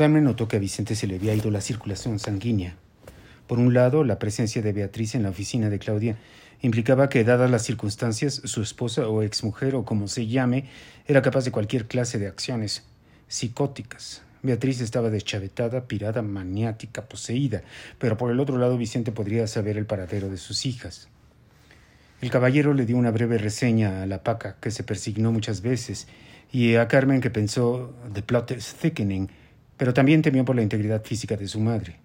Carmen notó que a Vicente se le había ido la circulación sanguínea. Por un lado, la presencia de Beatriz en la oficina de Claudia implicaba que, dadas las circunstancias, su esposa o exmujer o como se llame, era capaz de cualquier clase de acciones psicóticas. Beatriz estaba deschavetada, pirada, maniática, poseída, pero por el otro lado Vicente podría saber el paradero de sus hijas. El caballero le dio una breve reseña a la paca, que se persignó muchas veces, y a Carmen, que pensó The plot is thickening, pero también temió por la integridad física de su madre.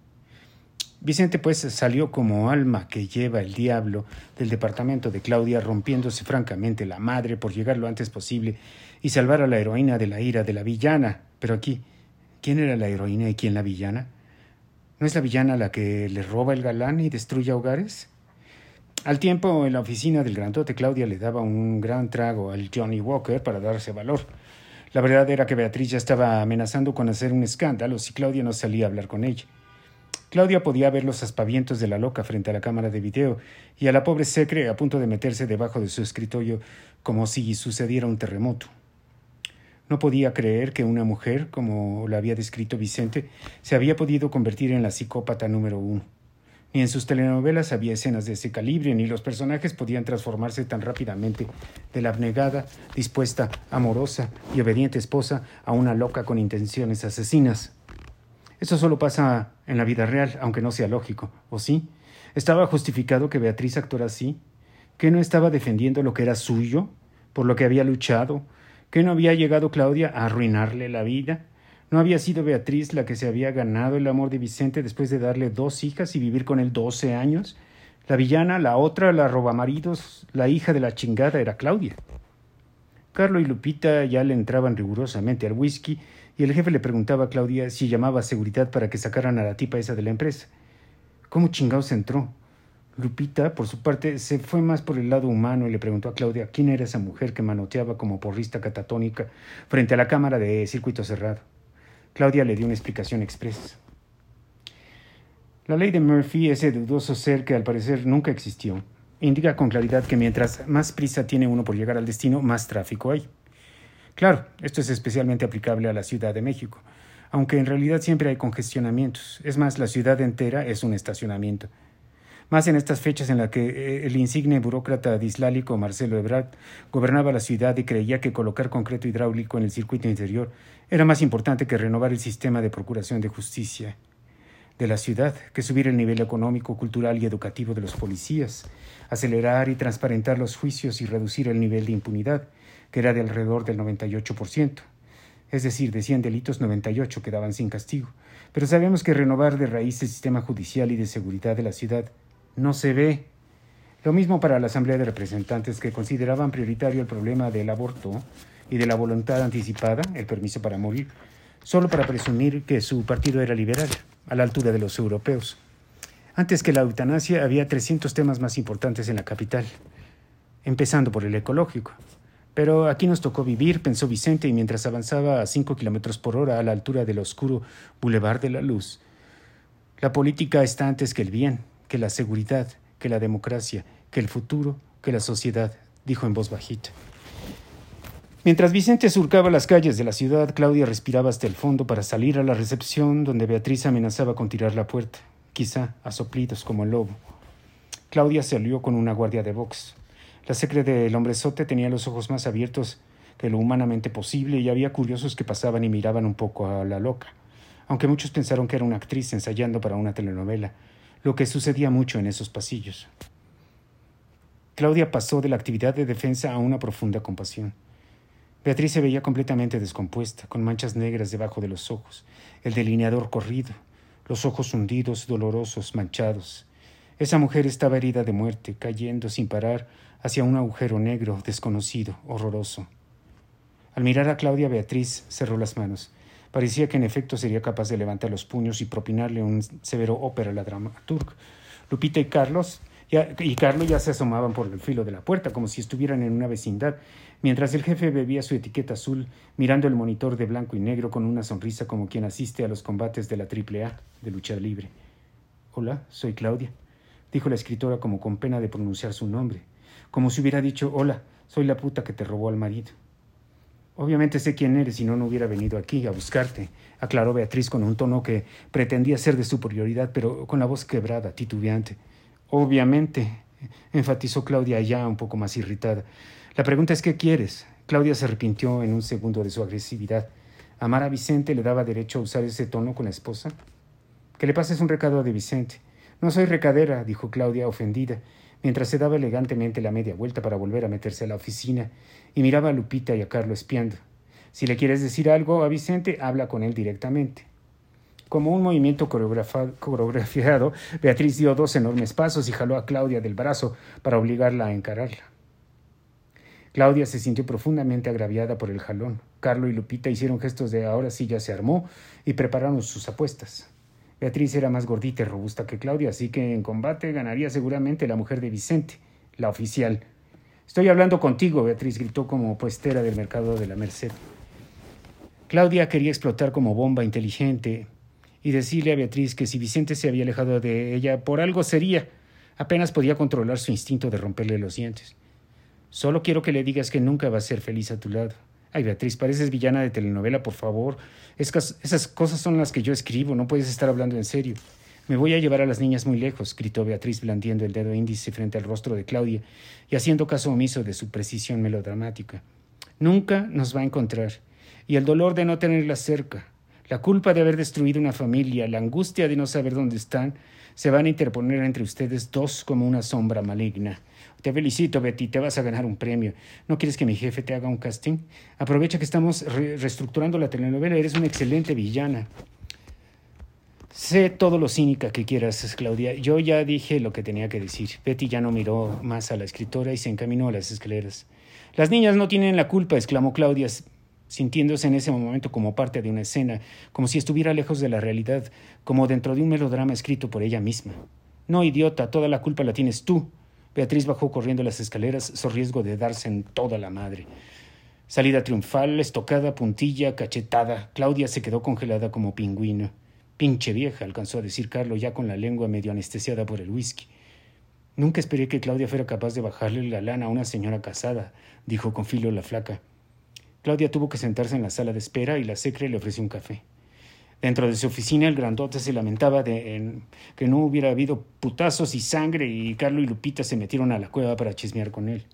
Vicente, pues, salió como alma que lleva el diablo del departamento de Claudia, rompiéndose francamente la madre por llegar lo antes posible y salvar a la heroína de la ira de la villana. Pero aquí, ¿quién era la heroína y quién la villana? ¿No es la villana la que le roba el galán y destruye hogares? Al tiempo, en la oficina del grandote, Claudia le daba un gran trago al Johnny Walker para darse valor. La verdad era que Beatriz ya estaba amenazando con hacer un escándalo si Claudia no salía a hablar con ella. Claudia podía ver los aspavientos de la loca frente a la cámara de video y a la pobre Secre a punto de meterse debajo de su escritorio como si sucediera un terremoto. No podía creer que una mujer, como la había descrito Vicente, se había podido convertir en la psicópata número uno. Ni en sus telenovelas había escenas de ese calibre, ni los personajes podían transformarse tan rápidamente de la abnegada, dispuesta, amorosa y obediente esposa a una loca con intenciones asesinas. Eso solo pasa en la vida real, aunque no sea lógico, ¿o sí? ¿Estaba justificado que Beatriz actuara así? ¿Que no estaba defendiendo lo que era suyo, por lo que había luchado? ¿Que no había llegado Claudia a arruinarle la vida? ¿No había sido Beatriz la que se había ganado el amor de Vicente después de darle dos hijas y vivir con él doce años? La villana, la otra, la robamaridos, la hija de la chingada era Claudia. Carlo y Lupita ya le entraban rigurosamente al whisky y el jefe le preguntaba a Claudia si llamaba a seguridad para que sacaran a la tipa esa de la empresa. ¿Cómo chingados entró? Lupita, por su parte, se fue más por el lado humano y le preguntó a Claudia quién era esa mujer que manoteaba como porrista catatónica frente a la cámara de circuito cerrado. Claudia le dio una explicación expresa. La ley de Murphy, ese dudoso ser que al parecer nunca existió, indica con claridad que mientras más prisa tiene uno por llegar al destino, más tráfico hay. Claro, esto es especialmente aplicable a la Ciudad de México, aunque en realidad siempre hay congestionamientos. Es más, la ciudad entera es un estacionamiento. Más en estas fechas en las que eh, el insigne burócrata dislálico Marcelo Ebrard gobernaba la ciudad y creía que colocar concreto hidráulico en el circuito interior era más importante que renovar el sistema de procuración de justicia de la ciudad, que subir el nivel económico, cultural y educativo de los policías, acelerar y transparentar los juicios y reducir el nivel de impunidad, que era de alrededor del 98%. Es decir, de 100 delitos, 98 quedaban sin castigo. Pero sabemos que renovar de raíz el sistema judicial y de seguridad de la ciudad no se ve. Lo mismo para la Asamblea de Representantes, que consideraban prioritario el problema del aborto y de la voluntad anticipada, el permiso para morir, solo para presumir que su partido era liberal, a la altura de los europeos. Antes que la eutanasia había 300 temas más importantes en la capital, empezando por el ecológico. Pero aquí nos tocó vivir, pensó Vicente, y mientras avanzaba a cinco kilómetros por hora a la altura del oscuro Boulevard de la Luz. La política está antes que el bien, que la seguridad, que la democracia, que el futuro, que la sociedad, dijo en voz bajita. Mientras Vicente surcaba las calles de la ciudad, Claudia respiraba hasta el fondo para salir a la recepción donde Beatriz amenazaba con tirar la puerta, quizá a soplidos como el lobo. Claudia salió con una guardia de box. La secre del hombrezote tenía los ojos más abiertos que lo humanamente posible y había curiosos que pasaban y miraban un poco a la loca, aunque muchos pensaron que era una actriz ensayando para una telenovela, lo que sucedía mucho en esos pasillos. Claudia pasó de la actividad de defensa a una profunda compasión. Beatriz se veía completamente descompuesta, con manchas negras debajo de los ojos, el delineador corrido, los ojos hundidos, dolorosos, manchados. Esa mujer estaba herida de muerte, cayendo sin parar hacia un agujero negro, desconocido, horroroso. Al mirar a Claudia, Beatriz cerró las manos. Parecía que en efecto sería capaz de levantar los puños y propinarle un severo ópera a la dramaturg. Lupita y Carlos y Carlos ya se asomaban por el filo de la puerta, como si estuvieran en una vecindad, mientras el jefe bebía su etiqueta azul, mirando el monitor de blanco y negro con una sonrisa como quien asiste a los combates de la AAA de lucha libre. Hola, soy Claudia, dijo la escritora como con pena de pronunciar su nombre como si hubiera dicho Hola, soy la puta que te robó al marido. Obviamente sé quién eres, si no, no hubiera venido aquí a buscarte, aclaró Beatriz con un tono que pretendía ser de superioridad, pero con la voz quebrada, titubeante. Obviamente, enfatizó Claudia ya un poco más irritada. La pregunta es ¿qué quieres? Claudia se arrepintió en un segundo de su agresividad. ¿Amar a Vicente le daba derecho a usar ese tono con la esposa? Que le pases un recado de Vicente. No soy recadera, dijo Claudia, ofendida, mientras se daba elegantemente la media vuelta para volver a meterse a la oficina y miraba a Lupita y a Carlos espiando. Si le quieres decir algo a Vicente, habla con él directamente. Como un movimiento coreografiado, Beatriz dio dos enormes pasos y jaló a Claudia del brazo para obligarla a encararla. Claudia se sintió profundamente agraviada por el jalón. Carlo y Lupita hicieron gestos de ahora sí ya se armó y prepararon sus apuestas. Beatriz era más gordita y robusta que Claudia, así que en combate ganaría seguramente la mujer de Vicente, la oficial. Estoy hablando contigo, Beatriz gritó como puestera del mercado de la Merced. Claudia quería explotar como bomba inteligente y decirle a Beatriz que si Vicente se había alejado de ella, por algo sería. Apenas podía controlar su instinto de romperle los dientes. Solo quiero que le digas que nunca va a ser feliz a tu lado. Ay, Beatriz, pareces villana de telenovela, por favor. esas cosas son las que yo escribo, no puedes estar hablando en serio. Me voy a llevar a las niñas muy lejos, gritó Beatriz blandiendo el dedo índice frente al rostro de Claudia y haciendo caso omiso de su precisión melodramática. Nunca nos va a encontrar. Y el dolor de no tenerla cerca, la culpa de haber destruido una familia, la angustia de no saber dónde están, se van a interponer entre ustedes dos como una sombra maligna. Te felicito, Betty, te vas a ganar un premio. ¿No quieres que mi jefe te haga un casting? Aprovecha que estamos reestructurando la telenovela, eres una excelente villana. Sé todo lo cínica que quieras, Claudia. Yo ya dije lo que tenía que decir. Betty ya no miró más a la escritora y se encaminó a las escaleras. Las niñas no tienen la culpa, exclamó Claudia, sintiéndose en ese momento como parte de una escena, como si estuviera lejos de la realidad, como dentro de un melodrama escrito por ella misma. No, idiota, toda la culpa la tienes tú. Beatriz bajó corriendo las escaleras, so riesgo de darse en toda la madre. Salida triunfal, estocada, puntilla, cachetada. Claudia se quedó congelada como pingüino. Pinche vieja, alcanzó a decir Carlos ya con la lengua medio anestesiada por el whisky. Nunca esperé que Claudia fuera capaz de bajarle la lana a una señora casada, dijo con filo la flaca. Claudia tuvo que sentarse en la sala de espera y la secre le ofreció un café. Dentro de su oficina, el grandote se lamentaba de que no hubiera habido putazos y sangre y Carlo y Lupita se metieron a la cueva para chismear con él.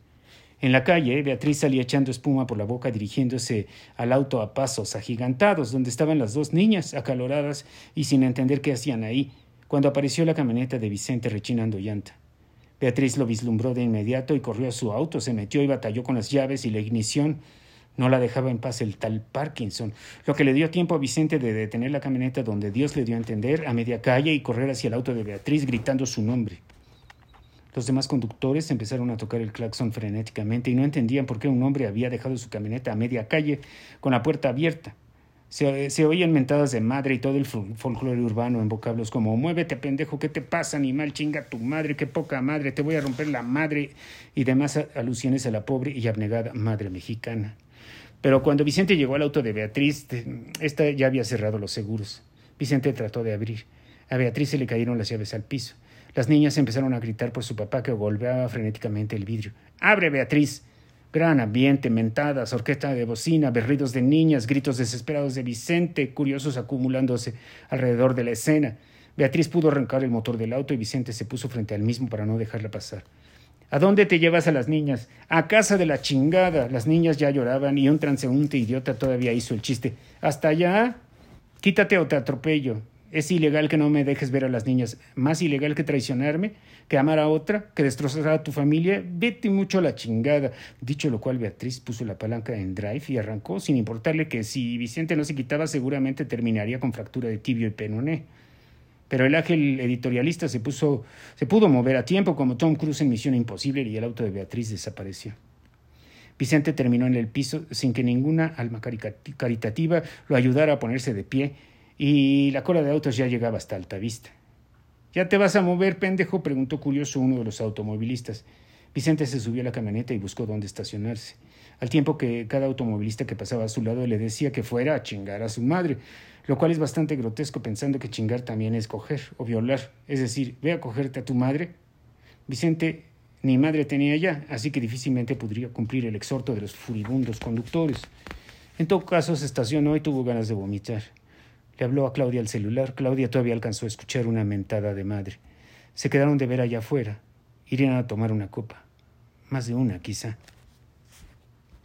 En la calle, Beatriz salía echando espuma por la boca dirigiéndose al auto a pasos agigantados, donde estaban las dos niñas, acaloradas y sin entender qué hacían ahí, cuando apareció la camioneta de Vicente rechinando llanta. Beatriz lo vislumbró de inmediato y corrió a su auto, se metió y batalló con las llaves y la ignición no la dejaba en paz el tal Parkinson, lo que le dio tiempo a Vicente de detener la camioneta donde Dios le dio a entender a media calle y correr hacia el auto de Beatriz gritando su nombre. Los demás conductores empezaron a tocar el claxon frenéticamente y no entendían por qué un hombre había dejado su camioneta a media calle con la puerta abierta. Se, se, oían mentadas de madre y todo el folclore urbano en vocablos como Muévete, pendejo, ¿qué te pasa, animal? Chinga tu madre, qué poca madre, te voy a romper la madre y demás alusiones a la pobre y abnegada madre mexicana. Pero cuando Vicente llegó al auto de Beatriz, esta ya había cerrado los seguros. Vicente trató de abrir. A Beatriz se le cayeron las llaves al piso. Las niñas empezaron a gritar por su papá que golpeaba frenéticamente el vidrio. ¡Abre, Beatriz! Gran ambiente, mentadas, orquesta de bocina, berridos de niñas, gritos desesperados de Vicente, curiosos acumulándose alrededor de la escena. Beatriz pudo arrancar el motor del auto y Vicente se puso frente al mismo para no dejarla pasar. ¿A dónde te llevas a las niñas? A casa de la chingada. Las niñas ya lloraban y un transeúnte idiota todavía hizo el chiste. ¿Hasta allá? Quítate o te atropello. Es ilegal que no me dejes ver a las niñas. Más ilegal que traicionarme, que amar a otra, que destrozar a tu familia. Vete mucho a la chingada. Dicho lo cual, Beatriz puso la palanca en drive y arrancó, sin importarle que si Vicente no se quitaba, seguramente terminaría con fractura de tibio y penoné pero el ángel editorialista se, puso, se pudo mover a tiempo como Tom Cruise en Misión Imposible y el auto de Beatriz desapareció. Vicente terminó en el piso sin que ninguna alma caritativa lo ayudara a ponerse de pie y la cola de autos ya llegaba hasta alta vista. ¿Ya te vas a mover, pendejo? preguntó curioso uno de los automovilistas. Vicente se subió a la camioneta y buscó dónde estacionarse, al tiempo que cada automovilista que pasaba a su lado le decía que fuera a chingar a su madre, lo cual es bastante grotesco pensando que chingar también es coger o violar, es decir, ve a cogerte a tu madre. Vicente ni madre tenía ya, así que difícilmente podría cumplir el exhorto de los furibundos conductores. En todo caso, se estacionó y tuvo ganas de vomitar. Le habló a Claudia al celular. Claudia todavía alcanzó a escuchar una mentada de madre. Se quedaron de ver allá afuera. Irían a tomar una copa. Más de una, quizá.